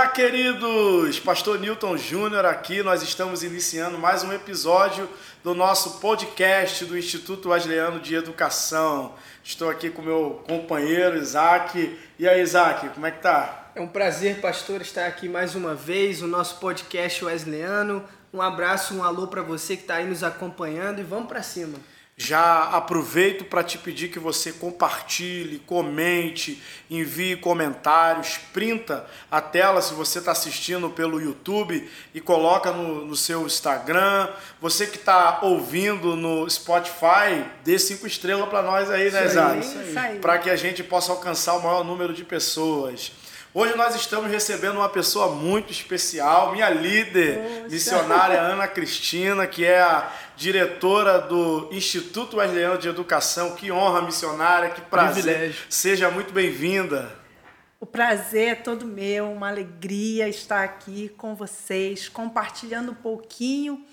Olá, queridos! Pastor Newton Júnior aqui. Nós estamos iniciando mais um episódio do nosso podcast do Instituto Wesleyano de Educação. Estou aqui com meu companheiro Isaac. E aí, Isaac, como é que tá? É um prazer, pastor, estar aqui mais uma vez no nosso podcast Wesleyano. Um abraço, um alô para você que está aí nos acompanhando e vamos para cima. Já aproveito para te pedir que você compartilhe, comente, envie comentários, printa a tela se você está assistindo pelo YouTube e coloca no, no seu Instagram. Você que está ouvindo no Spotify, dê cinco estrelas para nós aí, né, Zé? Para que a gente possa alcançar o maior número de pessoas. Hoje nós estamos recebendo uma pessoa muito especial, minha líder Nossa. missionária Ana Cristina, que é a diretora do Instituto Wesleyano de Educação. Que honra, missionária, que prazer. Privilégio. Seja muito bem-vinda. O prazer é todo meu, uma alegria estar aqui com vocês, compartilhando um pouquinho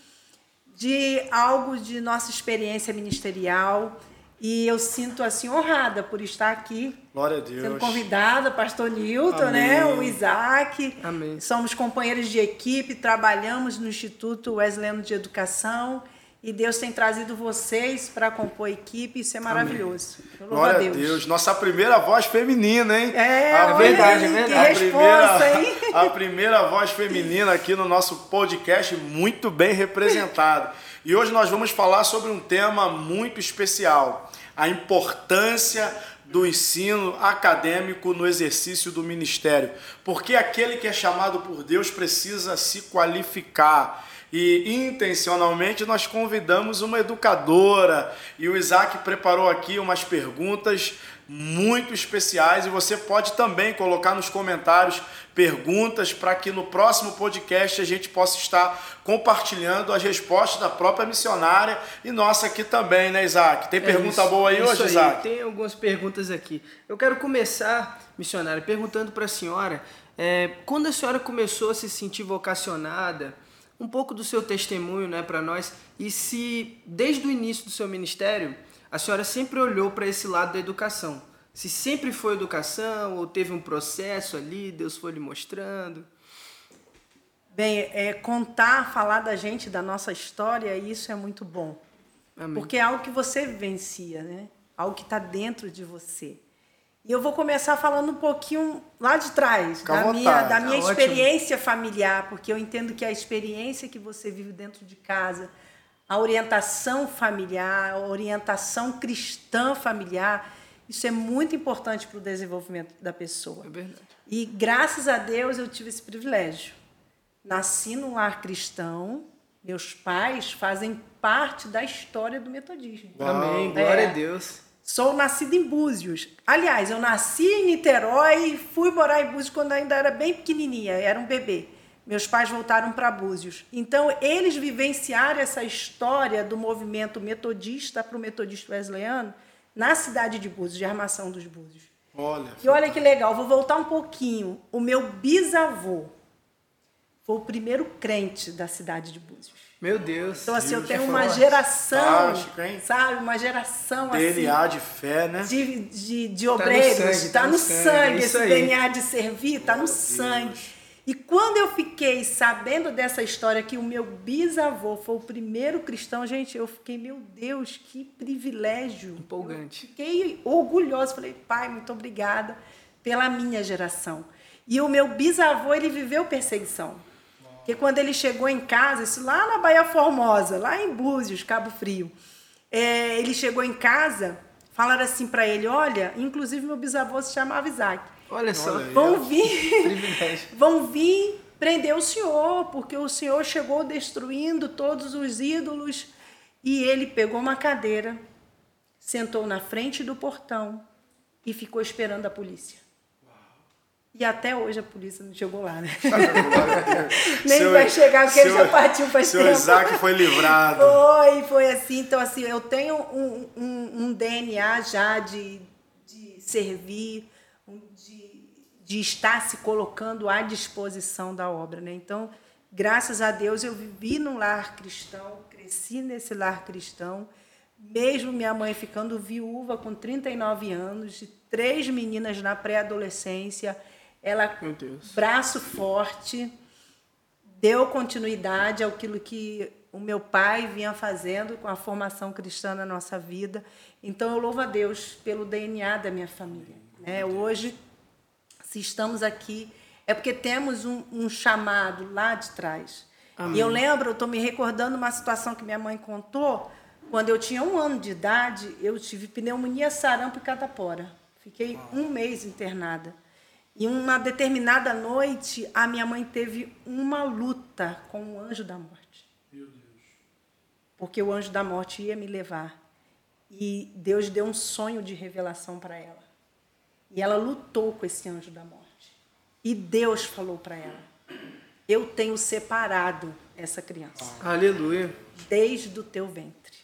de algo de nossa experiência ministerial e eu sinto assim honrada por estar aqui. Glória a Deus. Sendo convidada, pastor Nilton, né? O Isaac. Amém. Somos companheiros de equipe, trabalhamos no Instituto Wesleyano de Educação. E Deus tem trazido vocês para compor a equipe, isso é maravilhoso. Glória a Deus. Deus. Nossa primeira voz feminina, hein? É, a verdade, é verdade. Que resposta, a primeira, hein? a primeira voz feminina aqui no nosso podcast, muito bem representado. E hoje nós vamos falar sobre um tema muito especial: a importância do ensino acadêmico no exercício do ministério. Porque aquele que é chamado por Deus precisa se qualificar. E intencionalmente nós convidamos uma educadora e o Isaac preparou aqui umas perguntas muito especiais e você pode também colocar nos comentários perguntas para que no próximo podcast a gente possa estar compartilhando as respostas da própria missionária e nossa aqui também, né, Isaac? Tem é pergunta isso, boa aí hoje, aí. Isaac? Tem algumas perguntas aqui. Eu quero começar, missionária, perguntando para a senhora, é, quando a senhora começou a se sentir vocacionada, um pouco do seu testemunho né, para nós, e se desde o início do seu ministério a senhora sempre olhou para esse lado da educação. Se sempre foi educação ou teve um processo ali, Deus foi lhe mostrando? Bem, é, contar, falar da gente, da nossa história, isso é muito bom. Amém. Porque é algo que você vivencia, né? Algo que está dentro de você. E eu vou começar falando um pouquinho lá de trás, Fica da minha, da minha tá experiência ótimo. familiar, porque eu entendo que a experiência que você vive dentro de casa, a orientação familiar, a orientação cristã familiar, isso é muito importante para o desenvolvimento da pessoa. É verdade. E graças a Deus eu tive esse privilégio. Nasci num lar cristão, meus pais fazem parte da história do metodismo. Amém, glória é. a Deus. Sou nascida em Búzios. Aliás, eu nasci em Niterói e fui morar em Búzios quando ainda era bem pequenininha, era um bebê. Meus pais voltaram para Búzios. Então, eles vivenciaram essa história do movimento metodista para o metodista wesleyano na cidade de Búzios, de Armação dos Búzios. Olha. E olha que legal, vou voltar um pouquinho. O meu bisavô foi o primeiro crente da cidade de Búzios. Meu Deus. Então, assim, Deus eu tenho uma geração, sabe? Uma geração DNA assim. DNA de fé, né? De, de, de obreiros. Está no, tá no sangue, sangue. esse. DNA de servir, está no sangue. E quando eu fiquei sabendo dessa história que o meu bisavô foi o primeiro cristão, gente, eu fiquei, meu Deus, que privilégio. Empolgante. Eu fiquei orgulhosa. Falei, pai, muito obrigada pela minha geração. E o meu bisavô, ele viveu perseguição. Porque quando ele chegou em casa, isso lá na Baía Formosa, lá em Búzios, Cabo Frio, é, ele chegou em casa, falaram assim para ele: olha, inclusive meu bisavô se chamava Isaac. Olha só. Olha vão vir, vão vir prender o Senhor, porque o Senhor chegou destruindo todos os ídolos. E ele pegou uma cadeira, sentou na frente do portão e ficou esperando a polícia. E até hoje a polícia não chegou lá, né? Nem seu, vai chegar, porque seu, ele já partiu faz seu tempo. Seu Isaac foi livrado. Foi, foi assim. Então, assim, eu tenho um, um, um DNA já de, de servir, de estar se colocando à disposição da obra. Né? Então, graças a Deus, eu vivi num lar cristão, cresci nesse lar cristão, mesmo minha mãe ficando viúva com 39 anos, de três meninas na pré-adolescência, Ela, braço forte, deu continuidade àquilo que o meu pai vinha fazendo com a formação cristã na nossa vida. Então eu louvo a Deus pelo DNA da minha família. Né? Hoje, se estamos aqui, é porque temos um, um chamado lá de trás. Amém. E eu lembro, eu estou me recordando uma situação que minha mãe contou. Quando eu tinha um ano de idade, eu tive pneumonia, sarampo e catapora. Fiquei um mês internada. E uma determinada noite, a minha mãe teve uma luta com o anjo da morte. Meu Deus. Porque o anjo da morte ia me levar. E Deus deu um sonho de revelação para ela. E ela lutou com esse anjo da morte. E Deus falou para ela: Eu tenho separado essa criança. Aleluia. Desde o teu ventre.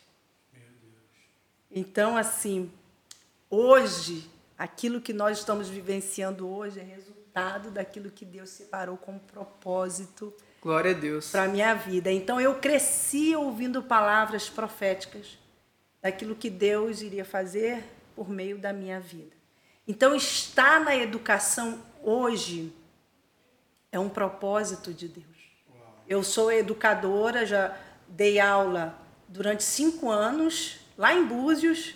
Então, assim, hoje Aquilo que nós estamos vivenciando hoje é resultado daquilo que Deus separou com propósito. Glória a Deus. Para minha vida. Então eu cresci ouvindo palavras proféticas daquilo que Deus iria fazer por meio da minha vida. Então estar na educação hoje é um propósito de Deus. Eu sou educadora, já dei aula durante cinco anos lá em Búzios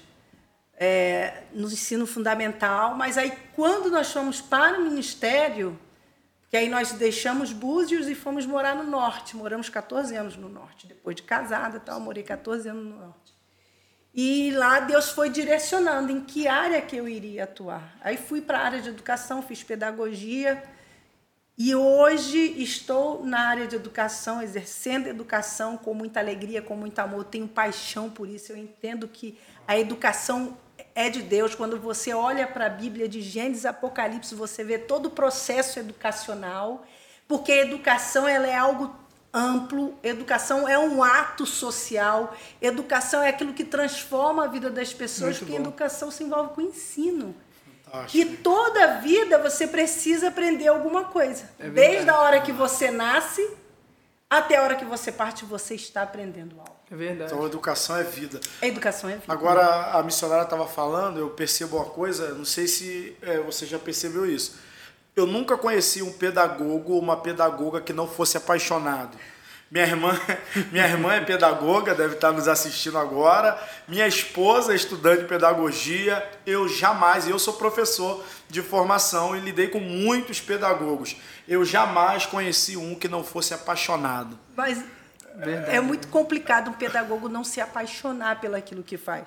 é, no ensino fundamental, mas aí quando nós fomos para o ministério, que aí nós deixamos Búzios e fomos morar no norte, moramos 14 anos no norte, depois de casada, tal, morei 14 anos no norte. E lá Deus foi direcionando em que área que eu iria atuar. Aí fui para a área de educação, fiz pedagogia, e hoje estou na área de educação, exercendo educação com muita alegria, com muito amor, tenho paixão por isso. Eu entendo que a educação é de Deus. Quando você olha para a Bíblia de Gênesis Apocalipse, você vê todo o processo educacional, porque a educação ela é algo amplo, educação é um ato social, educação é aquilo que transforma a vida das pessoas, porque educação se envolve com ensino. Fantástico. E toda vida você precisa aprender alguma coisa. É Desde a hora que você nasce até a hora que você parte, você está aprendendo algo. É verdade. Então, educação é vida. A educação é vida. Agora, a missionária estava falando, eu percebo uma coisa, não sei se é, você já percebeu isso. Eu nunca conheci um pedagogo ou uma pedagoga que não fosse apaixonado. Minha irmã, minha irmã é pedagoga, deve estar nos assistindo agora. Minha esposa é estudante de pedagogia. Eu jamais, eu sou professor de formação e lidei com muitos pedagogos. Eu jamais conheci um que não fosse apaixonado. Mas Verdade. é muito complicado um pedagogo não se apaixonar pelo aquilo que faz.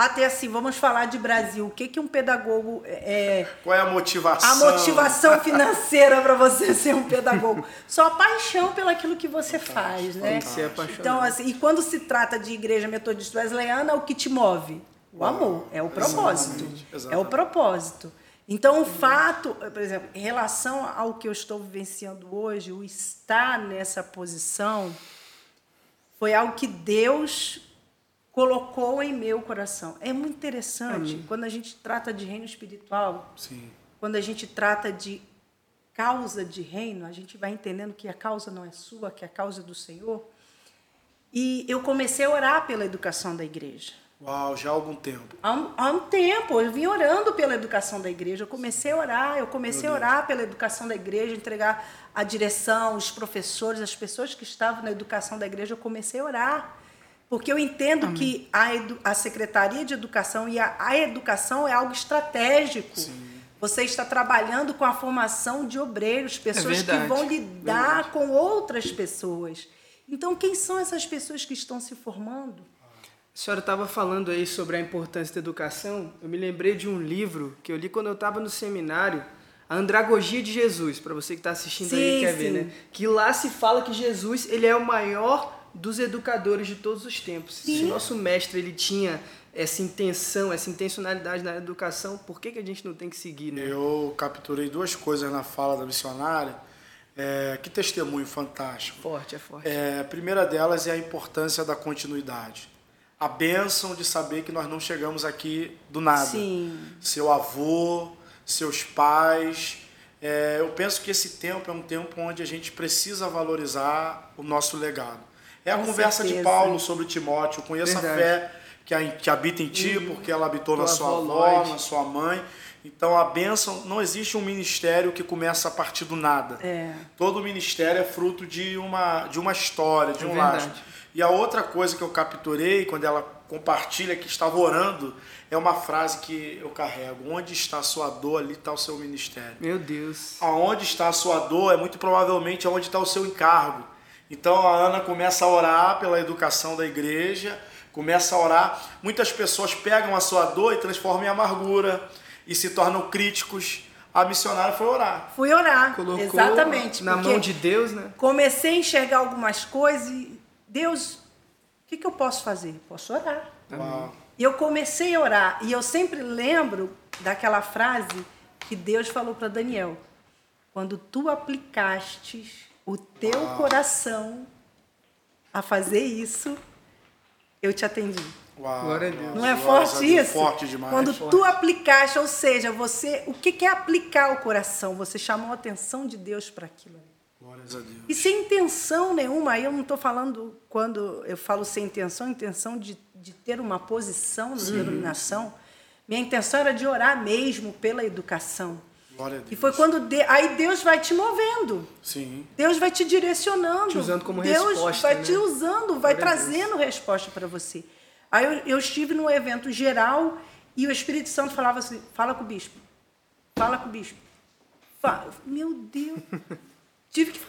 Até assim, vamos falar de Brasil. O que, que um pedagogo é. Qual é a motivação? A motivação financeira para você ser um pedagogo. Só a paixão pelo aquilo que você faz, né? Tem que ser apaixonado. Então, assim, e quando se trata de igreja metodista wesleyana, o que te move? O amor, é o propósito. Exatamente. Exatamente. É o propósito. Então, o fato, por exemplo, em relação ao que eu estou vivenciando hoje, o estar nessa posição foi algo que Deus colocou em meu coração. É muito interessante Amém. quando a gente trata de reino espiritual, Sim. quando a gente trata de causa de reino, a gente vai entendendo que a causa não é sua, que a causa é do Senhor. E eu comecei a orar pela educação da igreja. Uau, já há algum tempo. Há um, há um, tempo, eu vim orando pela educação da igreja. Eu comecei a orar, eu comecei a orar pela educação da igreja, entregar a direção, os professores, as pessoas que estavam na educação da igreja. Eu comecei a orar. Porque eu entendo Amém. que a, edu, a Secretaria de Educação e a, a educação é algo estratégico. Sim. Você está trabalhando com a formação de obreiros, pessoas é que vão lidar verdade. com outras pessoas. Então, quem são essas pessoas que estão se formando? A senhora estava falando aí sobre a importância da educação. Eu me lembrei de um livro que eu li quando eu estava no seminário, A Andragogia de Jesus, para você que está assistindo sim, aí quer sim. ver, né? Que lá se fala que Jesus ele é o maior dos educadores de todos os tempos. Sim. Se o nosso mestre ele tinha essa intenção, essa intencionalidade na educação, por que, que a gente não tem que seguir? Né? Eu capturei duas coisas na fala da missionária. É, que testemunho fantástico. Forte, é forte. É, a primeira delas é a importância da continuidade. A bênção de saber que nós não chegamos aqui do nada. Sim. Seu avô, seus pais. É, eu penso que esse tempo é um tempo onde a gente precisa valorizar o nosso legado. É a Com conversa certeza. de Paulo sobre Timóteo. Verdade. a fé que, que habita em ti, porque ela habitou na sua avó, na sua mãe. Então a bênção, não existe um ministério que começa a partir do nada. É. Todo ministério é fruto de uma, de uma história, de É um verdade. laço. E a outra coisa que eu capturei quando ela compartilha que estava orando é uma frase que eu carrego: onde está a sua dor, ali está o seu ministério. Meu Deus. Aonde está a sua dor é muito provavelmente onde está o seu encargo. Então a Ana começa a orar pela educação da igreja, começa a orar. Muitas pessoas pegam a sua dor e transformam em amargura e se tornam críticos. A missionária foi orar. Fui orar. Colocou Exatamente. na mão de Deus, né? Comecei a enxergar algumas coisas e, Deus, o que, que eu posso fazer? Posso orar. Uau. E eu comecei a orar. E eu sempre lembro daquela frase que Deus falou para Daniel: quando tu aplicastes o teu coração a fazer isso, eu te atendi. Uau, Glória a Deus. Não é forte Deus. isso? Forte demais. Quando Forte. tu aplicaste, ou seja, você, o que é aplicar o coração? Você chamou a atenção de Deus para aquilo. Glórias a Deus. E sem intenção nenhuma, aí eu não estou falando, quando eu falo sem intenção, intenção de, de ter uma posição na denominação. Minha intenção era de orar mesmo pela educação. Glória a Deus. E foi quando. de- aí Deus vai te movendo. Sim. Deus vai te direcionando. Te usando como Deus resposta, vai né? te usando, vai Glória trazendo resposta para você. Aí eu, eu estive num evento geral e o Espírito Santo falava assim: fala com o bispo. Fala com o bispo. Fa- Meu Deus. Tive que.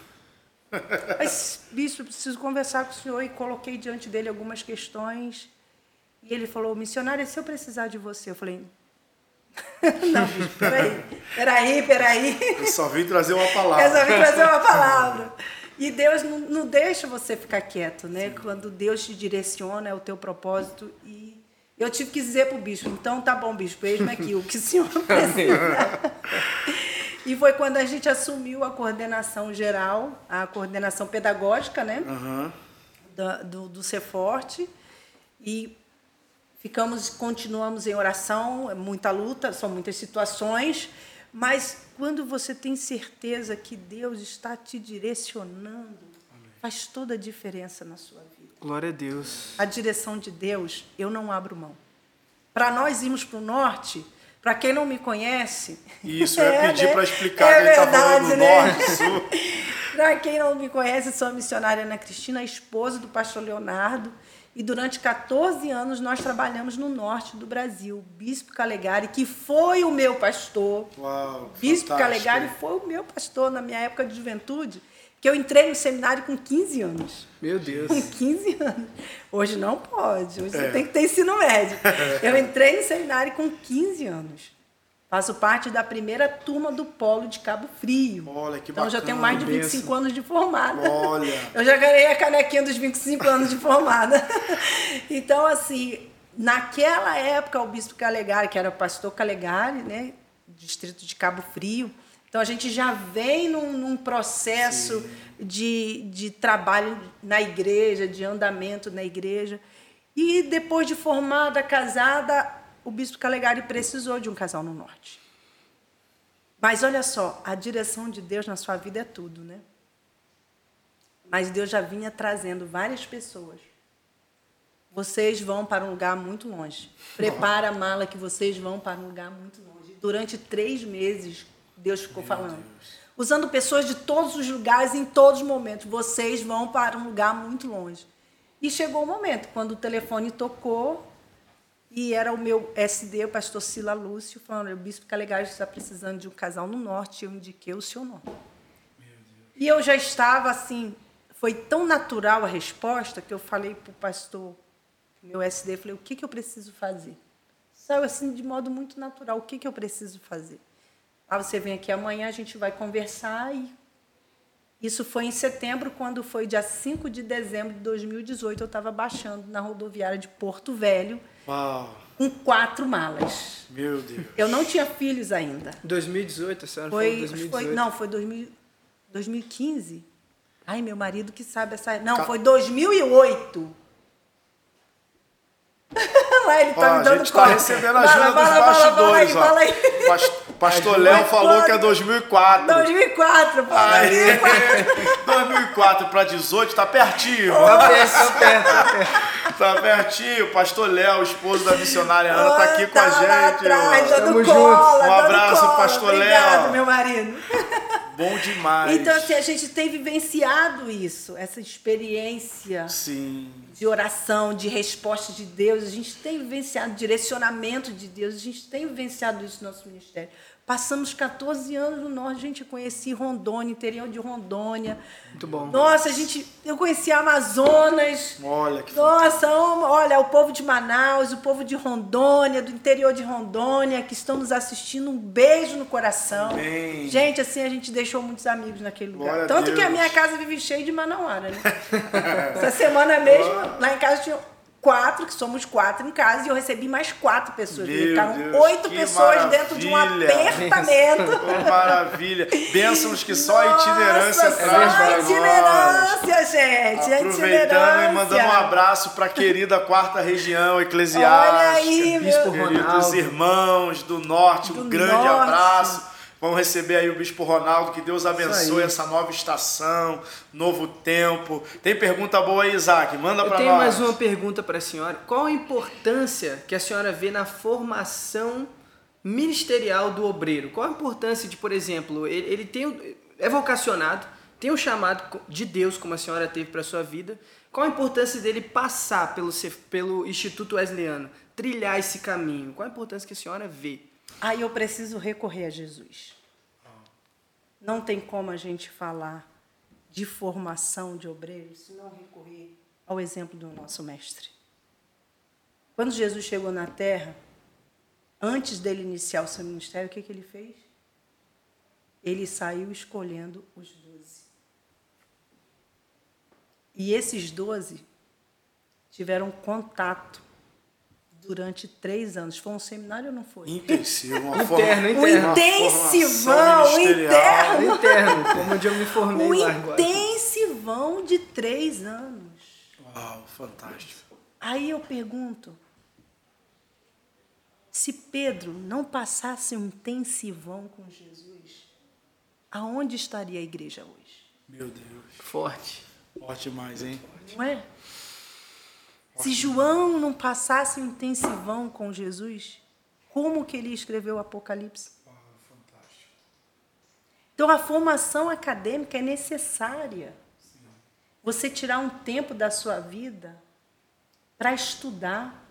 Mas, bispo, eu preciso conversar com o senhor. E coloquei diante dele algumas questões. E ele falou: missionária, se eu precisar de você? Eu falei: não, bispo, peraí. Peraí, peraí. Eu só vim trazer uma palavra. Resolvi trazer uma palavra. E Deus não, não deixa você ficar quieto, né? Quando Deus te direciona, é o teu propósito. E eu tive que dizer para o bispo, então tá bom, bispo, eis-me aqui, o que o senhor precisa. e foi quando a gente assumiu a coordenação geral, a coordenação pedagógica, né? Da- do, do Ser Forte e ficamos, continuamos em oração, é muita luta, são muitas situações, mas quando você tem certeza que Deus está te direcionando, faz toda a diferença na sua vida. Glória a Deus. A direção de Deus, eu não abro mão. Para nós irmos para o norte, para quem não me conhece. Isso, eu ia É, pedir né? para explicar É que ele está falando do né? norte, sul. Para quem não me conhece, sou a missionária Ana Cristina, esposa do pastor Leonardo. E durante 14 anos nós trabalhamos no norte do Brasil. Bispo Calegari, que foi o meu pastor. Uau, Bispo fantástico. Calegari foi o meu pastor na minha época de juventude, que eu entrei no seminário com 15 anos. Meu Deus. Com 15 anos. Hoje não pode, hoje É. você tem que ter ensino médio. Eu entrei no seminário com 15 anos. Faço parte da primeira turma do Polo de Cabo Frio. Olha, que Então já tenho bacana, mais de bênção. 25 anos de formada. Olha. Eu já ganhei a canequinha dos 25 anos de formada. Então, assim, naquela época, o bispo Calegari, que era o pastor Calegari, né, distrito de Cabo Frio, então a gente já vem num, num processo de, de trabalho na igreja, de andamento na igreja. E depois de formada, casada, o bispo Calegari precisou de um casal no norte. Mas olha só, a direção de Deus na sua vida é tudo, né? Mas Deus já vinha trazendo várias pessoas. Vocês vão para um lugar muito longe. Prepara a mala que vocês vão para um lugar muito longe. Durante três meses, Deus ficou falando. Usando pessoas de todos os lugares, em todos os momentos. Vocês vão para um lugar muito longe. E chegou o momento, quando o telefone tocou, e era o meu SD, o pastor Sila Lúcio, falando: o bispo Calegari está precisando de um casal no norte, eu indiquei o seu nome. E eu já estava assim, foi tão natural a resposta que eu falei para o pastor, meu SD, falei, o que, que eu preciso fazer? Saiu assim de modo muito natural, o que, que eu preciso fazer? Ah, você vem aqui amanhã, a gente vai conversar e isso foi em setembro, quando foi dia 5 de dezembro de 2018, eu estava baixando na rodoviária de Porto Velho Uau, com quatro malas. meu Deus. Eu não tinha filhos ainda. 2018, a senhora Foi, 2018. foi não, foi 2000, 2015. Ai, meu marido que sabe essa. Não, Ca- foi 2008. falar, ele tá Ó, me dando A gente tá recebendo ajuda Fala, dos fala, fala, fala aí, bastidores, fala aí. Pas- Pastor Léo falou que é 2004. 2004, pô. Aí, 2004 para 18 tá pertinho. Tá perto, tá perto, tá perto. Tá pertinho. Pastor Léo, esposo da missionária Ana, tá aqui com a gente. atrás, Tamo cola, junto. Um abraço, cola. pastor Obrigado, Léo. meu marido. Bom demais. Então, assim, a gente tem vivenciado isso, essa experiência Sim. de oração, de resposta de Deus. A gente tem vivenciado direcionamento de Deus. A gente tem vivenciado isso no nosso ministério. Passamos 14 anos no norte, a gente conhecia Rondônia, interior de Rondônia. Muito bom. Nossa, a gente, eu conheci Amazonas. Olha que Nossa, olha, o povo de Manaus, o povo de Rondônia, do interior de Rondônia, que estão nos assistindo, um beijo no coração. Amém. Gente, assim, a gente deixou muitos amigos naquele lugar. Glória a Tanto que a minha casa vive cheia de manauara, né? Essa semana mesmo, lá em casa tinha quatro, que somos quatro em casa, e eu recebi mais quatro pessoas. Meu Ficaram Deus, oito que pessoas dentro de um maravilha. apertamento. Oh, maravilha. Bênçãos que só a itinerância traz para nós. itinerância, gente. a Aproveitando e mandando um itinerância. abraço para a querida quarta região Olha eclesiástica. aí, Bispo meu. Queridos Ronaldo. irmãos do norte, um Do grande norte. abraço. Vamos receber aí o Bispo Ronaldo, que Deus abençoe essa nova estação, novo tempo. Tem pergunta boa aí, Isaac? Manda Eu para tenho nós. mais uma pergunta para a senhora. Qual a importância que a senhora vê na formação ministerial do obreiro? Qual a importância de, por exemplo, ele, ele tem o- é vocacionado, tem um chamado de Deus, como a senhora teve para sua vida. Qual a importância dele passar pelo, pelo Instituto Wesleyano, trilhar esse caminho? Qual a importância que a senhora vê? Aí eu preciso recorrer a Jesus. Não tem como a gente falar de formação de obreiros se não recorrer ao exemplo do nosso mestre. Quando Jesus chegou na terra, antes dele iniciar o seu ministério, o que, que ele fez? Ele saiu escolhendo os doze. E esses doze tiveram contato durante três anos. Foi um seminário ou não foi? Intensivo, uma Interno, forma- interno. O uma intensivão, interno. Interno, como onde eu me formei O lá agora. intensivão de três anos. Uau, fantástico. Aí eu pergunto: se Pedro não passasse um intensivão com Jesus, aonde estaria a igreja hoje? Meu Deus. Forte. Forte demais, hein? Não é? Se João não passasse um intensivão com Jesus, como que ele escreveu o Apocalipse? Então a formação acadêmica é necessária. Você tirar um tempo da sua vida para estudar,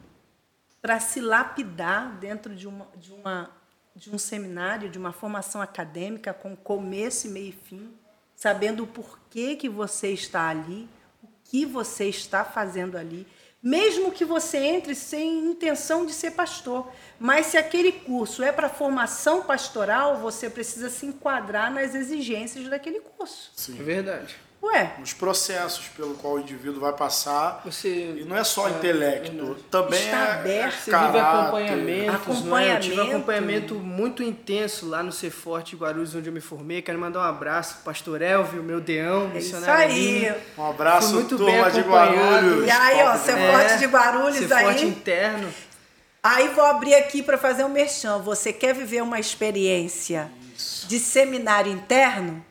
para se lapidar dentro de, uma, de, uma, de um seminário, de uma formação acadêmica com começo, meio e fim, sabendo o porquê que você está ali, o que você está fazendo ali, mesmo que você entre sem intenção de ser pastor. Mas se aquele curso é para formação pastoral, você precisa se enquadrar nas exigências daquele curso. Sim. É verdade. Ué, Os processos pelo qual o indivíduo vai passar. Você E não é só É, intelecto, verdade. também Está é aberto. Você caráter. vive acompanhamentos, não é? Eu tive um Acompanhamento. acompanhamento muito intenso lá no Ser Forte Guarulhos, onde eu me formei. Quero mandar um abraço pro pastor Elvio, meu deão, é isso missionário aí. Aline. Um abraço, Fui muito turma bem de. Guarulhos. E aí, ó, você demais. Forte de Guarulhos Ser aí. Forte interno. Aí vou abrir aqui para fazer um merchan. Você quer viver uma experiência de seminário interno?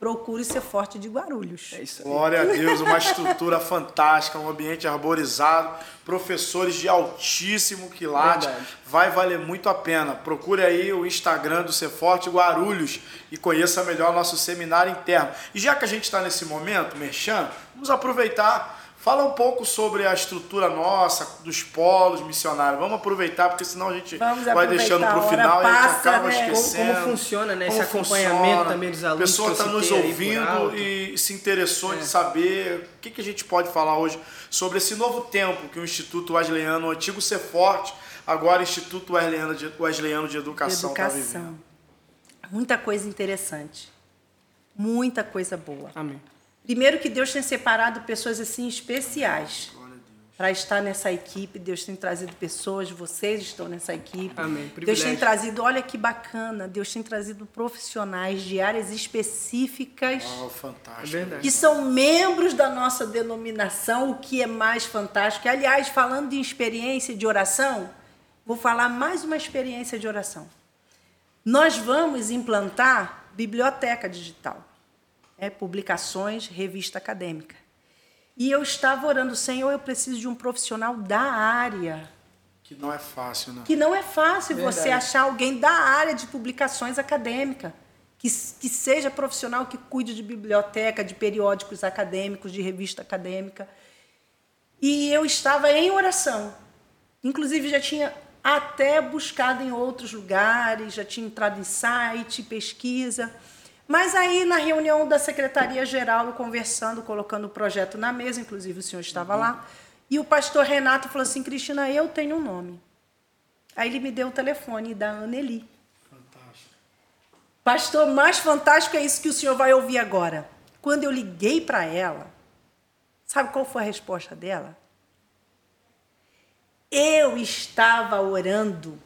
Procure ser forte de Guarulhos. É isso aí. Glória a Deus, uma estrutura fantástica, um ambiente arborizado, professores de altíssimo quilate. Verdade. Vai valer muito a pena. Procure aí o Instagram do Ser Forte Guarulhos e conheça melhor nosso seminário interno. E já que a gente está nesse momento, Merchan, vamos aproveitar. Fala um pouco sobre a estrutura nossa, dos polos missionários. Vamos aproveitar, porque senão a gente Vamos vai deixando para a o final e a gente passa, acaba né? Esquecendo. como funciona, né, esse Como acompanhamento funciona. também dos A alunos pessoa que eu está nos ouvindo e se interessou em saber o que, que a gente pode falar hoje sobre esse novo tempo que o Instituto Wesleyano, o antigo Ser Forte, agora Instituto Wesleyano de, Wesleyano de Educação está vivendo. Educação. Muita coisa interessante. Muita coisa boa. Amém. Primeiro que Deus tem separado pessoas assim especiais. para estar nessa equipe. Deus tem trazido pessoas, vocês estão nessa equipe. Amém. Deus tem trazido, olha que bacana, Deus tem trazido profissionais de áreas específicas. Oh, fantástico. É que são membros da nossa denominação, o que é mais fantástico. Aliás, falando de experiência de oração, vou falar mais uma experiência de oração. Nós vamos implantar biblioteca digital, é, publicações, revista acadêmica. E eu estava orando, Senhor, eu preciso de um profissional da área. Que não é fácil, né? Que não é fácil Verdade. você achar alguém da área de publicações acadêmicas. Que, que seja profissional que cuide de biblioteca, de periódicos acadêmicos, de revista acadêmica. E eu estava em oração. Inclusive, já tinha até buscado em outros lugares, já tinha entrado em site, pesquisa. Mas aí, na reunião da Secretaria-Geral, conversando, colocando o projeto na mesa, inclusive o senhor estava uhum. lá, e o pastor Renato falou assim: Cristina, eu tenho um nome. Aí ele me deu o telefone da Anneli. Fantástico. Pastor, mais fantástico é isso que o senhor vai ouvir agora. Quando eu liguei para ela, sabe qual foi a resposta dela? Eu estava orando.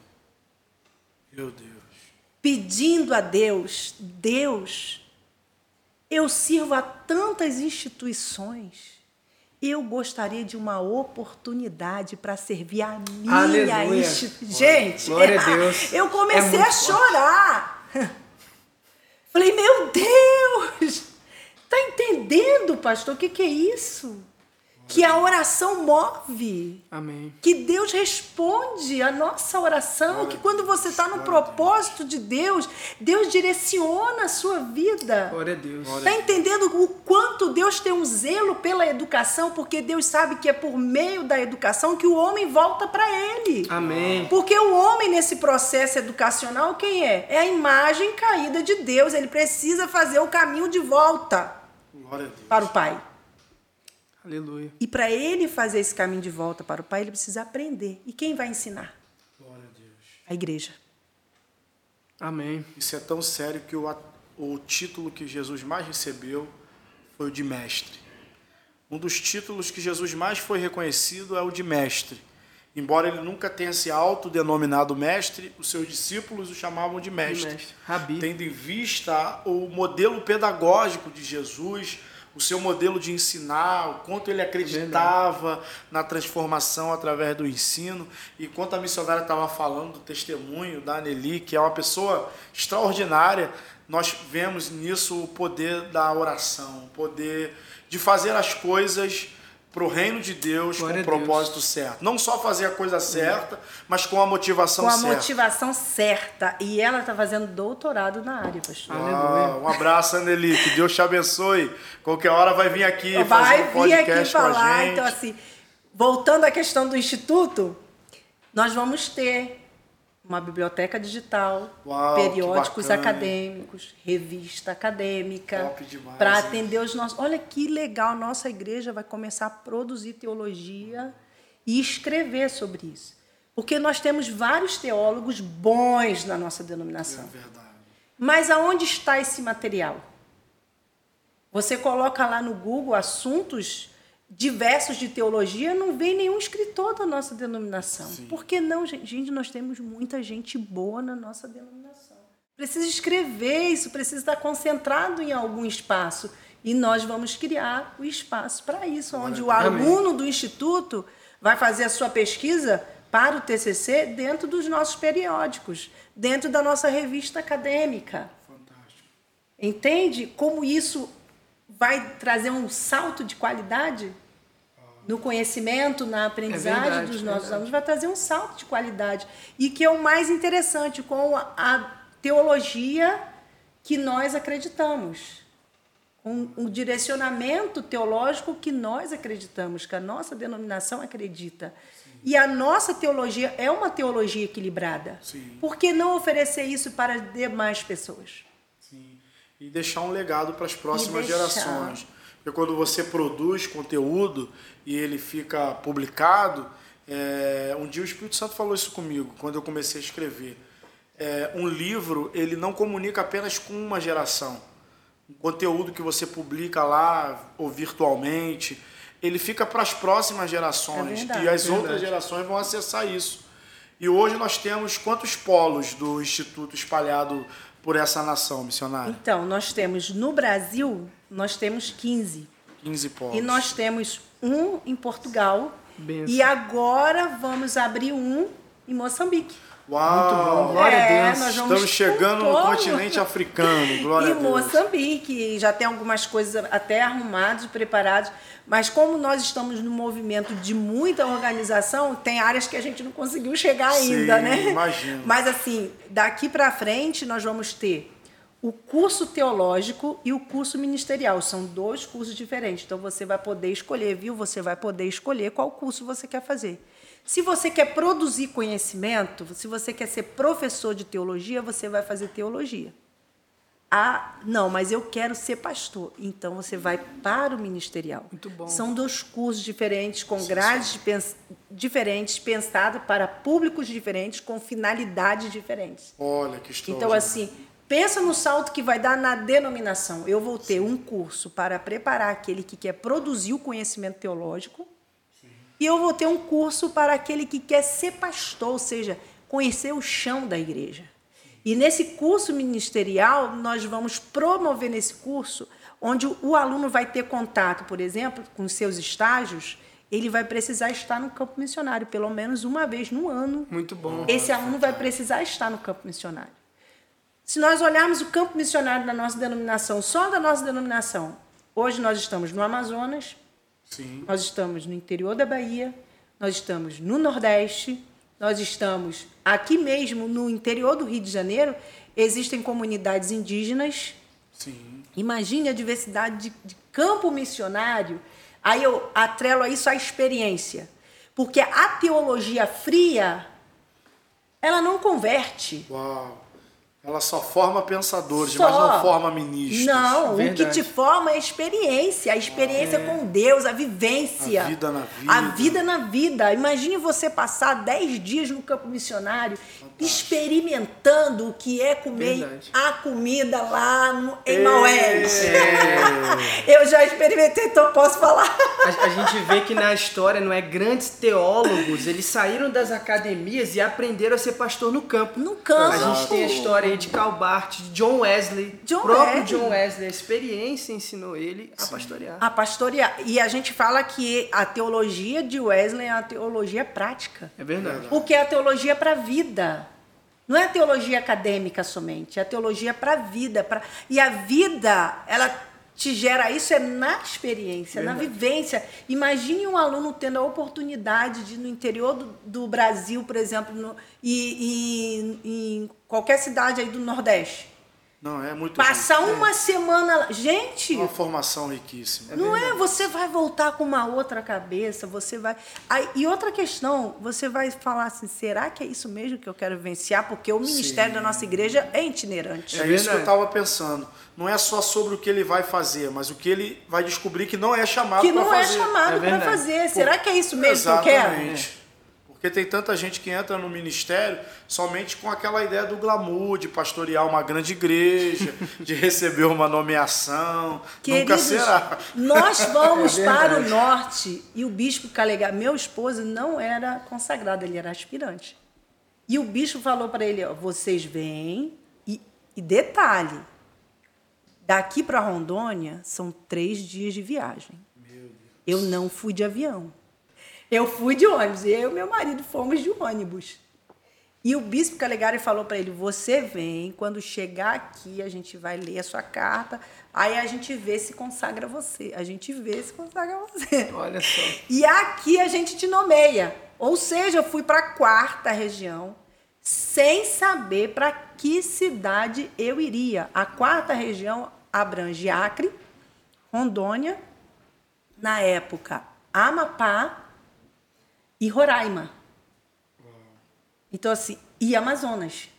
Meu Deus pedindo a Deus: Deus, eu sirvo a tantas instituições. Eu gostaria de uma oportunidade para servir a minha instituição. Gente, Glória a Deus. eu comecei é a chorar. Forte. Falei, meu Deus, tá entendendo, pastor? O que, que é isso? Que a oração move. Amém. Que Deus responde a nossa oração. Que quando você está no propósito de Deus, Deus direciona a sua vida. Glória a Deus. Está entendendo o quanto Deus tem um zelo pela educação? Porque Deus sabe que é por meio da educação que o homem volta para Ele. Amém. Porque o homem, nesse processo educacional, quem é? É a imagem caída de Deus. Ele precisa fazer o caminho de volta para o Pai. Aleluia. E para ele fazer esse caminho de volta para o Pai, ele precisa aprender. E quem vai ensinar? Glória a Deus. A igreja. Amém. Isso é tão sério que o, o título que Jesus mais recebeu foi o de mestre. Um dos títulos que Jesus mais foi reconhecido é o de mestre. Embora ele nunca tenha se autodenominado mestre, os seus discípulos o chamavam de mestre. De mestre. Rabi. Tendo em vista o modelo pedagógico de Jesus, o seu modelo de ensinar, o quanto ele acreditava Verdade. na transformação através do ensino. E quanto a missionária estava falando do testemunho da Anneli, que é uma pessoa extraordinária, nós vemos nisso o poder da oração, o poder de fazer as coisas para o reino de Deus Glória com o propósito certo. Não só fazer a coisa certa, mas com a motivação certa. Com a certa. motivação certa. E ela está fazendo doutorado na área, pastor. Ah, um abraço, Anneli. Que Deus te abençoe. Qualquer hora vai vir aqui vai fazer um podcast vir aqui falar. com a gente. Então, assim, voltando à questão do instituto, nós vamos ter uma biblioteca digital, Uau, periódicos acadêmicos, revista acadêmica, para atender os nossos. Olha que legal, nossa igreja vai começar a produzir teologia e escrever sobre isso. Porque nós temos vários teólogos bons na nossa denominação. É verdade. Mas aonde está esse material? Você coloca lá no Google assuntos diversos de teologia, não vem nenhum escritor da nossa denominação. Sim. Por que não, gente? Nós temos muita gente boa na nossa denominação. Precisa escrever isso, precisa estar concentrado em algum espaço. E nós vamos criar o espaço para isso, onde o aluno do instituto vai fazer a sua pesquisa para o TCC dentro dos nossos periódicos, dentro da nossa revista acadêmica. Fantástico. Entende como isso vai trazer um salto de qualidade no conhecimento, na aprendizagem é verdade, dos nossos verdade. alunos, vai trazer um salto de qualidade. E que é o mais interessante, com a teologia que nós acreditamos. Um, um direcionamento teológico que nós acreditamos, que a nossa denominação acredita. Sim. E a nossa teologia é uma teologia equilibrada. Sim. Por que não oferecer isso para demais pessoas? E deixar um legado para as próximas gerações. Porque quando você produz conteúdo e ele fica publicado, é, um dia o Espírito Santo falou isso comigo, quando eu comecei a escrever. É, um livro, ele não comunica apenas com uma geração. O conteúdo que você publica lá, ou virtualmente, ele fica para as próximas gerações é verdade, e as outras gerações vão acessar isso. E hoje nós temos quantos polos do Instituto espalhado por essa nação missionária? Então, nós temos no Brasil, nós temos 15. 15 polos. E nós temos um em Portugal. Benção. E agora vamos abrir um em Moçambique. Uau! Muito bom, glória é, a Deus. Estamos chegando no continente africano, glória e a Deus. E Moçambique, já tem algumas coisas até arrumadas, preparadas, mas como nós estamos no movimento de muita organização, tem áreas que a gente não conseguiu chegar ainda, Sim, né? Imagino. Mas assim, daqui para frente nós vamos ter o curso teológico e o curso ministerial. São dois cursos diferentes. Então você vai poder escolher, viu? Você vai poder escolher qual curso você quer fazer. Se você quer produzir conhecimento, se você quer ser professor de teologia, você vai fazer teologia. Ah, não, mas eu quero ser pastor. Então você vai para o ministerial. Muito bom. São dois cursos diferentes, com grades pens diferentes, pensados para públicos diferentes, com finalidades diferentes. Olha que história. Então, assim, pensa no salto que vai dar na denominação. Eu vou ter um curso para preparar aquele que quer produzir o conhecimento teológico e eu vou ter um curso para aquele que quer ser pastor, ou seja, conhecer o chão da igreja. E nesse curso ministerial, nós vamos promover nesse curso, onde o aluno vai ter contato, por exemplo, com seus estágios, ele vai precisar estar no campo missionário, pelo menos uma vez no ano. Muito bom. Esse aluno vai precisar estar no campo missionário. Se nós olharmos o campo missionário da nossa denominação, só da nossa denominação, hoje nós estamos no Amazonas, Sim. Nós estamos no interior da Bahia, nós estamos no Nordeste, nós estamos aqui mesmo no interior do Rio de Janeiro. Existem comunidades indígenas. Sim. Imagine a diversidade de, de campo missionário. Aí eu atrelo a isso a experiência. Porque a teologia fria, ela não converte. Uau. Ela só forma pensadores, só. mas não forma ministros. Não, Verdade. o que te forma é a experiência, a experiência é. com Deus, a vivência. A vida na vida. A vida na vida. Imagine você passar 10 dias no campo missionário Fantástico. experimentando o que é comer Verdade. a comida lá no, em Maués. É. Eu já experimentei, então posso falar. A, a gente vê que na história, não é? Grandes teólogos, eles saíram das academias e aprenderam a ser pastor no campo. No campo. A gente tem a história de Calbart, de John Wesley. John próprio Wesley. John Wesley, a experiência ensinou ele a Sim. pastorear. A pastorear. E a gente fala que a teologia de Wesley é a teologia prática. É verdade. Porque é a teologia para a vida. Não é a teologia acadêmica somente, é a teologia para a vida. Pra... E a vida, ela te gera isso é na experiência, Verdade. na vivência. Imagine um aluno tendo a oportunidade de, no interior do, do Brasil, por exemplo, no, e, e, em qualquer cidade aí do Nordeste. Não, é muito Passar rico. uma é. semana lá. Gente! Uma formação riquíssima. É não é? Você vai voltar com uma outra cabeça, você vai. Aí, e outra questão, você vai falar assim: será que é isso mesmo que eu quero vivenciar? Porque o ministério Sim. da nossa igreja é itinerante. É, isso que eu estava pensando não é só sobre o que ele vai fazer, mas o que ele vai descobrir que não é chamado para fazer. Que não é chamado é para fazer. Será que é isso mesmo Exatamente. que eu quero? Porque tem tanta gente que entra no ministério somente com aquela ideia do glamour, de pastorear uma grande igreja, de receber uma nomeação. Queridos, Nunca será. Nós vamos é para o norte e o bispo Calegá, meu esposo, não era consagrado, ele era aspirante. E o bispo falou para ele: ó, vocês vêm e, e detalhe, Daqui para Rondônia são três dias de viagem. Eu não fui de avião. Eu fui de ônibus. Eu e meu marido fomos de ônibus. E o bispo Calegari falou para ele: Você vem, quando chegar aqui, a gente vai ler a sua carta, aí a gente vê se consagra você. A gente vê se consagra você. Olha só. E aqui a gente te nomeia. Ou seja, eu fui para a quarta região, sem saber para que cidade eu iria. A quarta região abrange Acre, Rondônia, na época Amapá e Roraima. Então, assim, e Amazonas.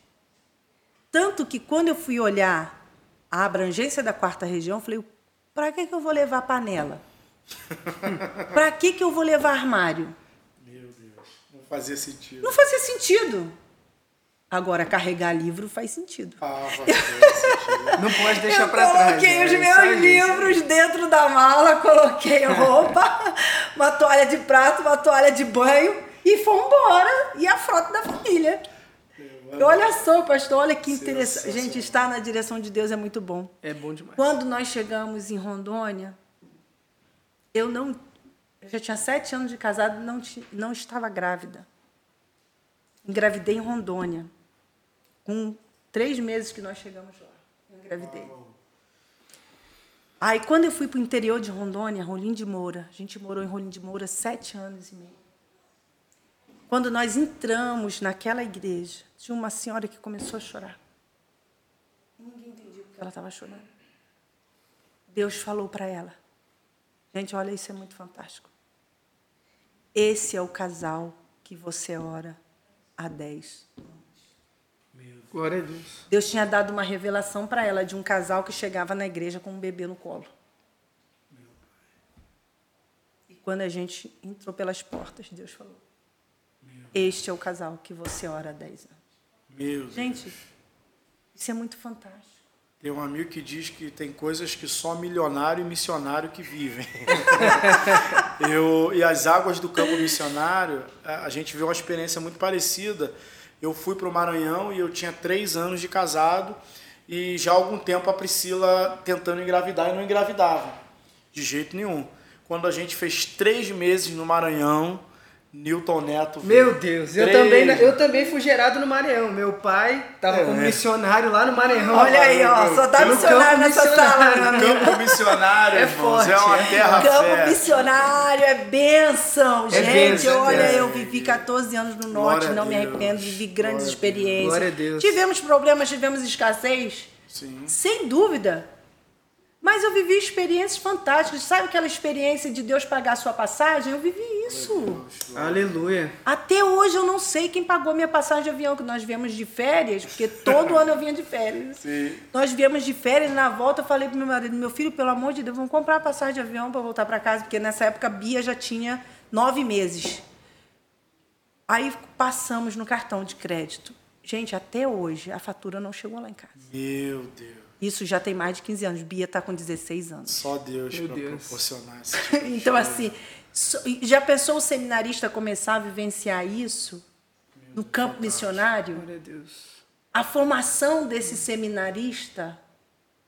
Tanto que quando eu fui olhar a abrangência da quarta região, eu falei, para que, que eu vou levar panela? para que, que eu vou levar armário? Meu Deus, não fazia sentido. Não fazia sentido. Agora, carregar livro faz sentido. Ah, faz sentido. Não pode deixar para trás. Coloquei né? os meus livros dentro da mala, coloquei roupa, uma toalha de prato, uma toalha de banho e fomos embora. E a frota da família. Olha só, pastor, olha que interessante. Gente, estar na direção de Deus é muito bom. É bom demais. Quando nós chegamos em Rondônia, eu não. Eu já tinha sete anos de casado não não estava grávida. Engravidei em Rondônia. Com três meses que nós chegamos lá, eu engravidei. Aí, quando eu fui para o interior de Rondônia, Rolim de Moura, a gente morou em Rolim de Moura sete anos e meio. Quando nós entramos naquela igreja, tinha uma senhora que começou a chorar. Ninguém entendia porque ela estava chorando. Deus falou para ela: Gente, olha, isso é muito fantástico. Esse é o casal que você ora há 10 anos. Glória a Deus. Deus tinha dado uma revelação para ela de um casal que chegava na igreja com um bebê no colo. E quando a gente entrou pelas portas, Deus falou: Este é o casal que você ora há 10 anos. Meu Deus. Gente, isso é muito fantástico. Tem um amigo que diz que tem coisas que só milionário e missionário que vivem. eu, e as águas do campo missionário, a gente viu uma experiência muito parecida eu fui para o Maranhão e eu tinha três anos de casado e já há algum tempo a Priscila tentando engravidar e não engravidava, de jeito nenhum. Quando a gente fez três meses no Maranhão, Newton Neto. Meu Deus, eu também, eu também fui gerado no Maranhão. Meu pai estava é, como missionário lá no Maranhão. Olha aí, ó, só tá missionário nessa missionário. sala. Campo missionário, é irmãos, forte, é uma terra Campo missionário é bênção, É gente. bênção, olha, é. eu vivi 14 anos no norte, Glória não me arrependo, vivi grandes Glória experiências. Glória a Deus. Tivemos problemas, tivemos escassez, Sim. sem dúvida. Mas eu vivi experiências fantásticas. Sabe aquela experiência de Deus pagar a sua passagem? Eu vivi isso. Aleluia. Até hoje eu não sei quem pagou minha passagem de avião, que nós viemos de férias, porque todo ano eu vinha de férias. Sim. Nós viemos de férias e na volta eu falei pro meu marido, meu filho, pelo amor de Deus, vamos comprar passagem de avião para voltar para casa, porque nessa época a Bia já tinha nove meses. Aí passamos no cartão de crédito. Gente, até hoje a fatura não chegou lá em casa. Meu Deus. Isso já tem mais de 15 anos. Bia está com 16 anos. Só Deus Meu para Deus. proporcionar esse tipo de Então, coisa. assim, já pensou o seminarista começar a vivenciar isso no campo missionário? Glória a Deus. A formação desse seminarista,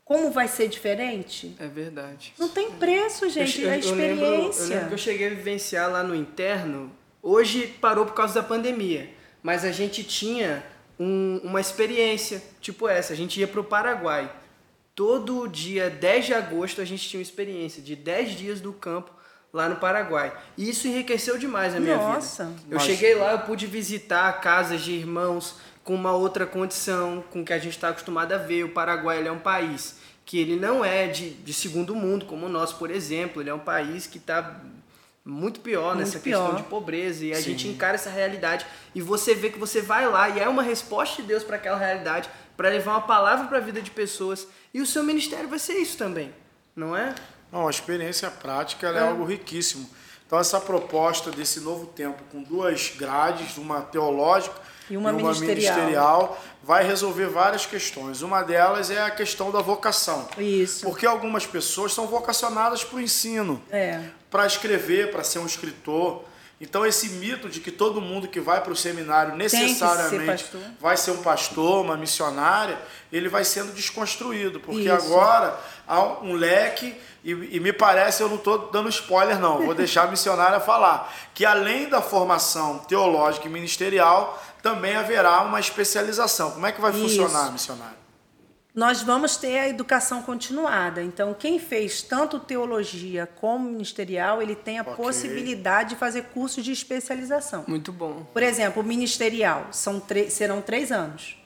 como vai ser diferente? É verdade. Não tem preço, gente, eu, é eu lembro, eu experiência. lembro que eu cheguei a vivenciar lá no interno. Hoje parou por causa da pandemia, mas a gente tinha um- uma experiência tipo essa. A gente ia para o Paraguai. Todo dia 10 de agosto a gente tinha uma experiência de 10 dias do campo lá no Paraguai. E isso enriqueceu demais a minha Nossa. vida. Eu cheguei lá, eu pude visitar casas de irmãos com uma outra condição, com o que a gente está acostumado a ver. O Paraguai ele é um país que ele não é de, de segundo mundo, como o nosso, por exemplo. Ele é um país que está muito pior Muito nessa pior. questão de pobreza. E a Sim. gente encara essa realidade. E você vê que você vai lá e é uma resposta de Deus para aquela realidade, para levar uma palavra para a vida de pessoas. E o seu ministério vai ser isso também, não é? Não, a experiência prática ela é. algo riquíssimo. Então, essa proposta desse novo tempo, com duas grades, uma teológica E uma ministerial. vai resolver várias questões. Uma delas é a questão da vocação. Isso. Porque algumas pessoas são vocacionadas para o ensino, É. para escrever, para ser um escritor. Então, esse mito de que todo mundo que vai para o seminário ser necessariamente pastor. vai ser um pastor, uma missionária, ele vai sendo desconstruído. Porque Isso. agora há um leque, e, e me parece, eu não estou dando spoiler, não, vou deixar a missionária falar, que além da formação teológica e ministerial, também haverá uma especialização. Como é que vai Isso. funcionar, missionário? Nós vamos ter a educação continuada. Então, quem fez tanto teologia como ministerial, ele tem a Ok. possibilidade de fazer curso de especialização. Muito bom. Por exemplo, o ministerial são serão três anos.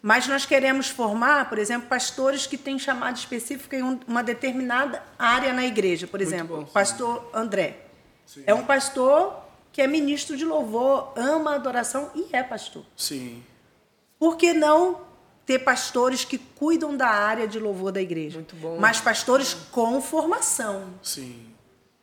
Mas nós queremos formar, por exemplo, pastores que têm chamado específico em um- uma determinada área na igreja. Por exemplo, bom. o pastor André. É um pastor que é ministro de louvor, ama a adoração e é pastor. Sim. Por que não ter pastores que cuidam da área de louvor da igreja? Muito bom. Mas pastores com formação Sim.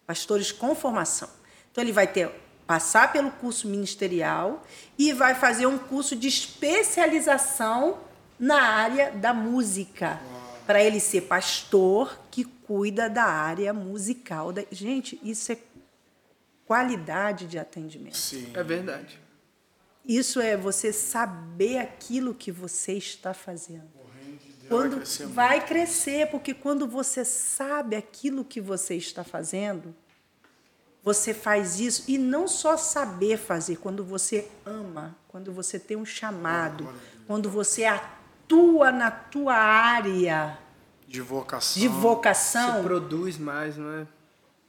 pastores com formação. Então ele vai ter passar pelo curso ministerial e vai fazer um curso de especialização na área da música. Para ele ser pastor que cuida da área musical. Gente, isso é qualidade de atendimento. Sim. É verdade. Isso é você saber aquilo que você está fazendo. Quando vai crescer, vai crescer, porque quando você sabe aquilo que você está fazendo, você faz isso e não só saber fazer, quando você ama, quando você tem um chamado, quando você atua na tua área de vocação, de vocação, você produz mais, não é?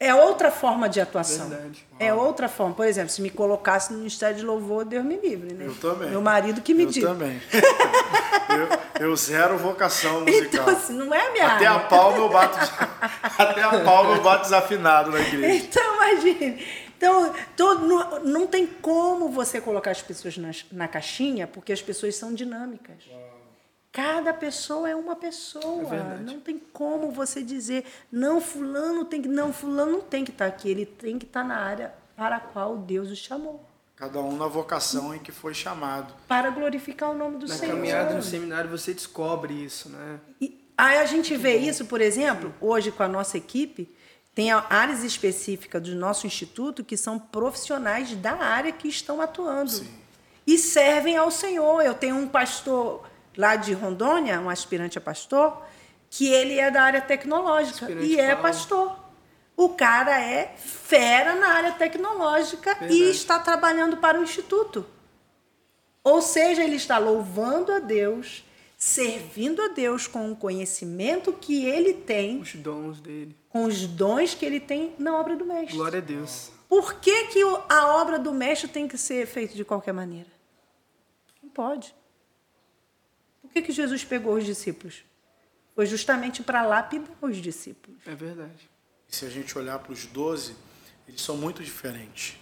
É outra forma de atuação. Verdade. É outra forma. Por exemplo, se me colocasse no Ministério de Louvor, Deus me livre, né? Eu também. Meu marido que me diga. Eu também. eu, eu, zero vocação musical. Então, assim, não é minha Até área. a palma eu bato, até a palma eu bato desafinado na igreja. Então, imagine. Então, todo, não, não tem como você colocar as pessoas na, na caixinha, porque as pessoas são dinâmicas. Uau. Cada pessoa é uma pessoa. É não tem como você dizer, não, fulano tem que. Não, fulano não tem que estar aqui. Ele tem que estar na área para a qual Deus o chamou. Cada um na vocação em que foi chamado. Para glorificar o nome do na Senhor. Na caminhada no seminário você descobre isso, né? E aí a gente vê isso, por exemplo, hoje com a nossa equipe, tem áreas específicas do nosso instituto que são profissionais da área que estão atuando. Sim. E servem ao Senhor. Eu tenho um pastor lá de Rondônia, um aspirante a pastor, que ele é da área tecnológica aspirante e é pastor. O cara é fera na área tecnológica Verdade. e está trabalhando para o instituto. Ou seja, ele está louvando a Deus, servindo a Deus com o conhecimento que ele tem, os dons dele, com os dons que ele tem na obra do mestre. Glória a Deus. Por que, que a obra do mestre tem que ser feita de qualquer maneira? Não pode que, que Jesus pegou os discípulos? Foi justamente para lapidar os discípulos. É verdade. E se a gente olhar para os doze, eles são muito diferentes.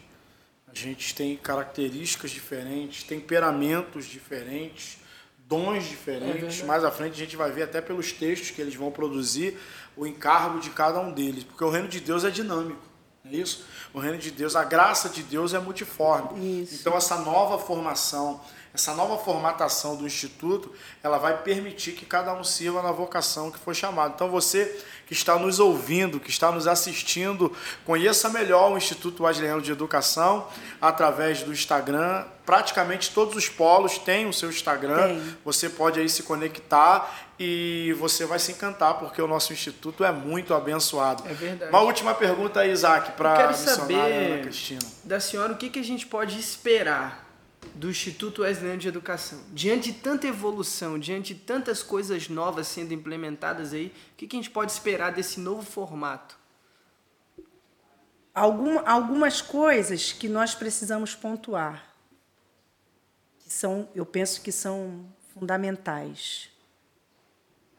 A gente tem características diferentes, temperamentos diferentes, dons diferentes. É Mais à frente a gente vai ver até pelos textos que eles vão produzir o encargo de cada um deles, porque o reino de Deus é dinâmico. É isso? O reino de Deus, a graça de Deus é multiforme. Isso. Então essa nova formação, essa nova formatação do Instituto, ela vai permitir que cada um sirva na vocação que foi chamado. Então você que está nos ouvindo, que está nos assistindo, conheça melhor o Instituto Wesleyano de Educação através do Instagram. Praticamente todos os polos têm o seu Instagram. Tem. Você pode aí se conectar e você vai se encantar, porque o nosso instituto é muito abençoado. É verdade. Uma última pergunta aí, Isaac, para a missionária Ana Cristina. Da senhora, o que, que a gente pode esperar do Instituto Wesleyano de Educação. Diante de tanta evolução, diante de tantas coisas novas sendo implementadas aí, o que, a gente pode esperar desse novo formato? Algum, algumas coisas que nós precisamos pontuar, que são, eu penso que são fundamentais.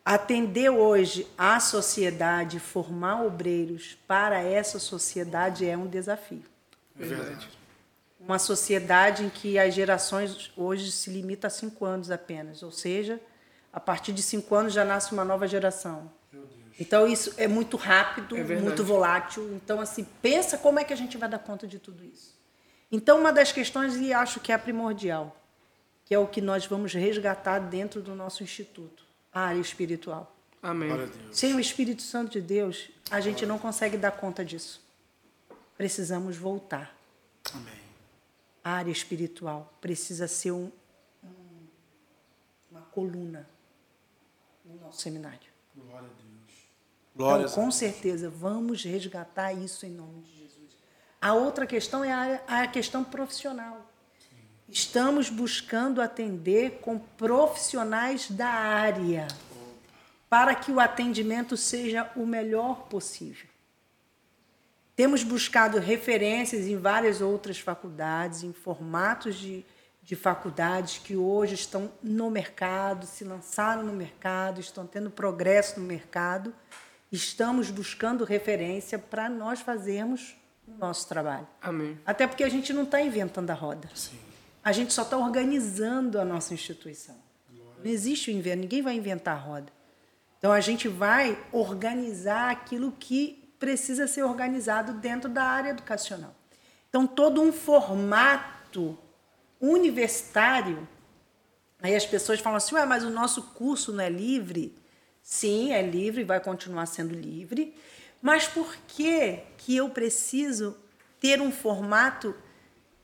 Atender hoje à sociedade, formar obreiros para essa sociedade é um desafio. É verdade uma sociedade em que as gerações hoje se limita a cinco anos apenas, ou seja, a partir de cinco anos já nasce uma nova geração. Então isso é muito rápido, é muito volátil. Então assim, pensa como é que a gente vai dar conta de tudo isso. Então uma das questões e acho que é a primordial, que é o que nós vamos resgatar dentro do nosso instituto, a área espiritual. Amém. Sem o Espírito Santo de Deus, a gente não consegue dar conta disso. Precisamos voltar. Amém a área espiritual precisa ser um, um, uma coluna no nosso seminário. Glória a Deus. Glória então, com certeza, vamos resgatar isso em nome de Jesus. A outra questão é a, a questão profissional. Sim. Estamos buscando atender com profissionais da área para que o atendimento seja o melhor possível. Temos buscado referências em várias outras faculdades, em formatos de, de faculdades que hoje estão no mercado, se lançaram no mercado, estão tendo progresso no mercado. Estamos buscando referência para nós fazermos o nosso trabalho. Amém. Até porque a gente não está inventando a roda. Sim. A gente só está organizando a nossa instituição. Não existe o invento, ninguém vai inventar a roda. Então a gente vai organizar aquilo que precisa ser organizado dentro da área educacional. Então, todo um formato universitário. Aí as pessoas falam assim, Ué, mas o nosso curso não é livre? Sim, é livre, vai continuar sendo livre. Mas por que, que eu preciso ter um formato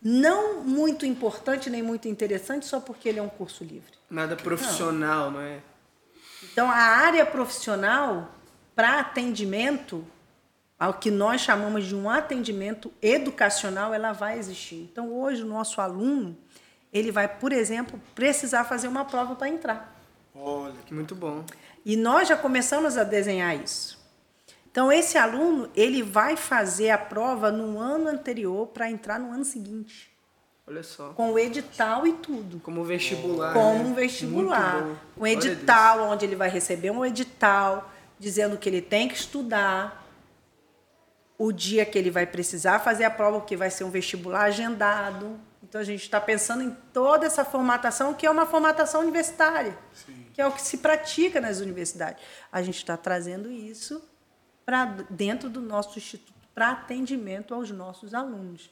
não muito importante nem muito interessante só porque ele é um curso livre? Nada profissional, não, não é? Então, a área profissional para atendimento, ao que nós chamamos de um atendimento educacional, ela vai existir. Então, hoje, o nosso aluno, ele vai, por exemplo, precisar fazer uma prova para entrar. Olha, que muito bom. E nós já começamos a desenhar isso. Então, esse aluno, ele vai fazer a prova no ano anterior para entrar no ano seguinte. Olha só. Com o edital e tudo. Como vestibular. Como né? um vestibular. Um edital, onde ele vai receber um edital dizendo que ele tem que estudar. O dia que ele vai precisar fazer a prova, porque vai ser um vestibular agendado. Então a gente está pensando em toda essa formatação, que é uma formatação universitária, Sim. que é o que se pratica nas universidades. A gente está trazendo isso para dentro do nosso instituto para atendimento aos nossos alunos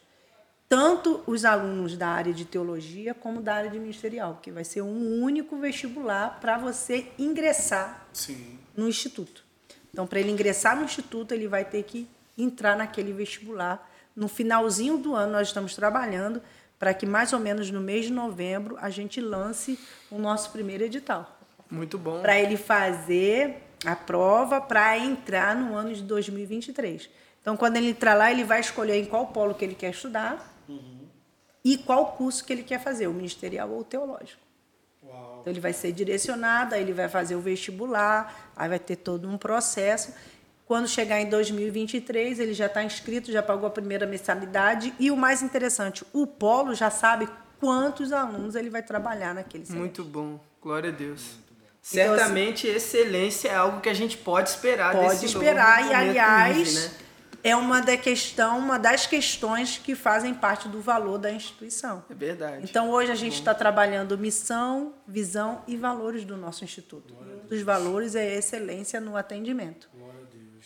tanto os alunos da área de teologia como da área de ministerial, que vai ser um único vestibular para você ingressar Sim. no instituto. Então, para ele ingressar no instituto, ele vai ter que entrar naquele vestibular. No finalzinho do ano, nós estamos trabalhando para que mais ou menos no mês de novembro a gente lance o nosso primeiro edital. Muito bom. Para ele fazer a prova para entrar no ano de 2023. Então, quando ele entrar lá, ele vai escolher em qual polo que ele quer estudar Uhum. E qual curso que ele quer fazer, o ministerial ou o teológico. Uau. Então ele vai ser direcionado, aí ele vai fazer o vestibular, aí vai ter todo um processo. Quando chegar em 2023, ele já está inscrito, já pagou a primeira mensalidade. E o mais interessante, o polo já sabe quantos alunos ele vai trabalhar naquele semestre. Muito bom, glória a Deus. Certamente então, assim, excelência é algo que a gente pode esperar pode desse esperar e aliás livre, né? é uma, da questão, uma das questões que fazem parte do valor da instituição. É verdade. Então, hoje a gente está trabalhando missão, visão e valores do nosso instituto. Um dos valores é a excelência no atendimento.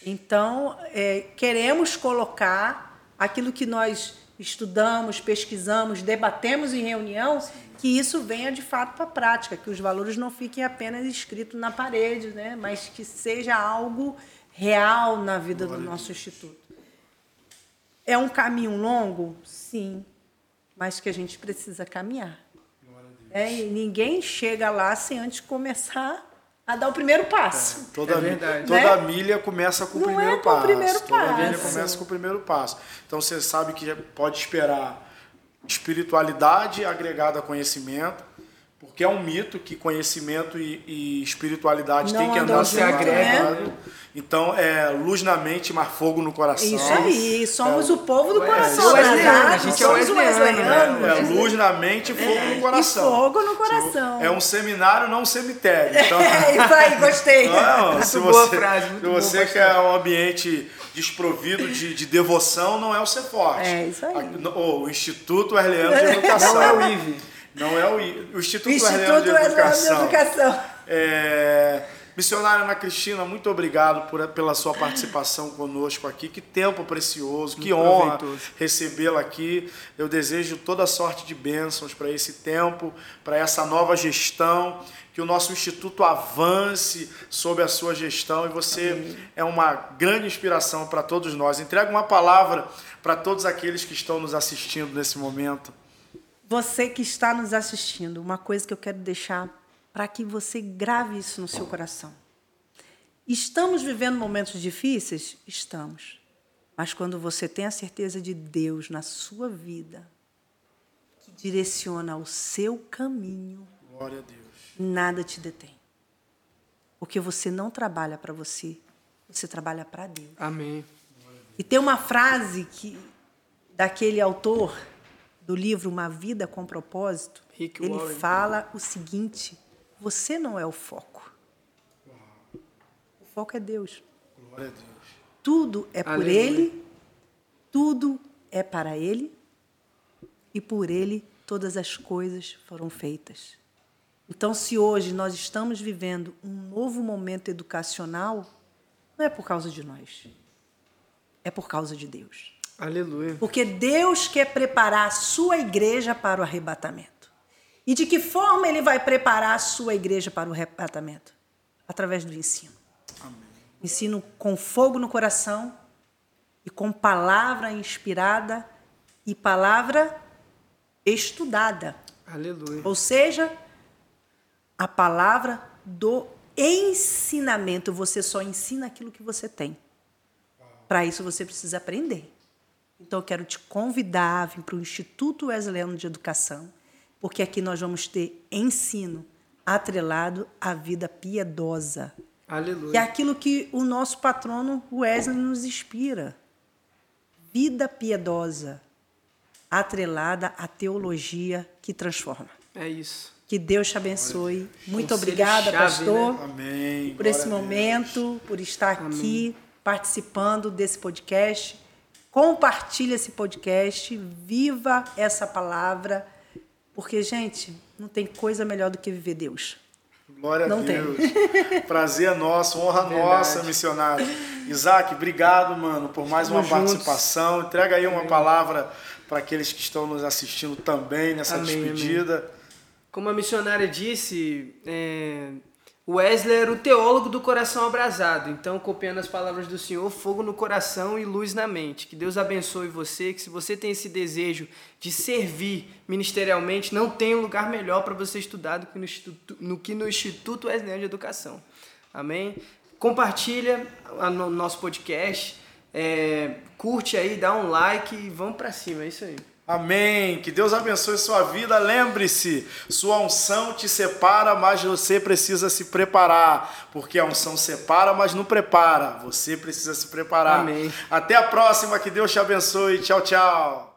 Então, é, queremos colocar aquilo que nós estudamos, pesquisamos, debatemos em reunião, que isso venha de fato para a prática, que os valores não fiquem apenas escritos na parede, né? mas que seja algo real na vida do nosso instituto. É um caminho longo? Sim, mas que a gente precisa caminhar. É, e ninguém chega lá sem antes começar a dar o primeiro passo. É, toda, é verdade. toda né? milha começa com o Não primeiro é passo. O primeiro toda passo. milha começa com o primeiro passo. Então você sabe que pode esperar espiritualidade agregada a conhecimento, porque é um mito que conhecimento e, e espiritualidade Não tem que andar se agregando. Né? Então, é luz na mente, mas fogo no coração. Isso aí, somos é, o povo do é, coração. É, a gente é o wesleyano. É, é, luz na mente e fogo no coração. E fogo no coração. É um seminário, não um cemitério. Então, é, isso aí, gostei. Não, se boa você, frase, se você quer um ambiente desprovido de, de devoção, não é o Ceforte. É isso aí. O Instituto Wesleyano de Educação. Não é o IVE. Não é o, o Instituto, Instituto de Educação. De Educação. É, Missionária Ana Cristina, muito obrigado por, pela sua participação conosco aqui. Que tempo precioso, que muito honra recebê-la aqui. Eu desejo toda sorte de bênçãos para esse tempo, para essa nova gestão. Que o nosso instituto avance sob a sua gestão e você Amém. é uma grande inspiração para todos nós. Entrega uma palavra para todos aqueles que estão nos assistindo nesse momento. Você que está nos assistindo, uma coisa que eu quero deixar para que você grave isso no seu coração. Estamos vivendo momentos difíceis? Estamos. Mas quando você tem a certeza de Deus na sua vida, que direciona o seu caminho, nada te detém. Porque você não trabalha para você, você trabalha para Deus. Amém. E tem uma frase que daquele autor do livro Uma Vida com Propósito, Rick ele Warren. fala o seguinte: você não é o foco. O foco é Deus. Glória a Deus. Tudo é por Aleluia. Ele, tudo é para Ele, e por Ele todas as coisas foram feitas. Então, se hoje nós estamos vivendo um novo momento educacional, não é por causa de nós, é por causa de Deus. Aleluia. Porque Deus quer preparar a sua igreja para o arrebatamento. E de que forma ele vai preparar a sua igreja para o arrebatamento? Através do ensino. Amém. Ensino com fogo no coração e com palavra inspirada e palavra estudada. Aleluia. Ou seja, a palavra do ensinamento. Você só ensina aquilo que você tem. Para isso você precisa aprender. Então eu quero te convidar a vir para o Instituto Wesleyano de Educação, porque aqui nós vamos ter ensino atrelado à vida piedosa. Aleluia. E é aquilo que o nosso patrono Wesley nos inspira. Vida piedosa, atrelada à teologia que transforma. É isso. Que Deus te abençoe. Muito obrigada, chave, pastor, né? Amém. por esse momento, por estar aqui Amém. participando desse podcast. Compartilhe esse podcast, viva essa palavra, porque, gente, não tem coisa melhor do que viver Deus. Glória não a Deus. Tem. Prazer nosso, honra Verdade. nossa, missionário. Isaac, obrigado, mano, por mais uma participação. Entrega aí uma palavra para aqueles que estão nos assistindo também nessa amém, despedida. Amém. Como a missionária disse, é, Wesley era o teólogo do coração abrasado. Então, copiando as palavras do Senhor, fogo no coração e luz na mente. Que Deus abençoe você, que se você tem esse desejo de servir ministerialmente, não tem um lugar melhor para você estudar do que no Instituto, no, que no Instituto Wesleyano de Educação. Amém? Compartilha o nosso podcast, é, curte aí, dá um like e vamos para cima, é isso aí. Amém. Que Deus abençoe sua vida. Lembre-se, sua unção te separa, mas você precisa se preparar, porque a unção separa, mas não prepara. Você precisa se preparar. Amém. Até a próxima. Que Deus te abençoe. Tchau, tchau.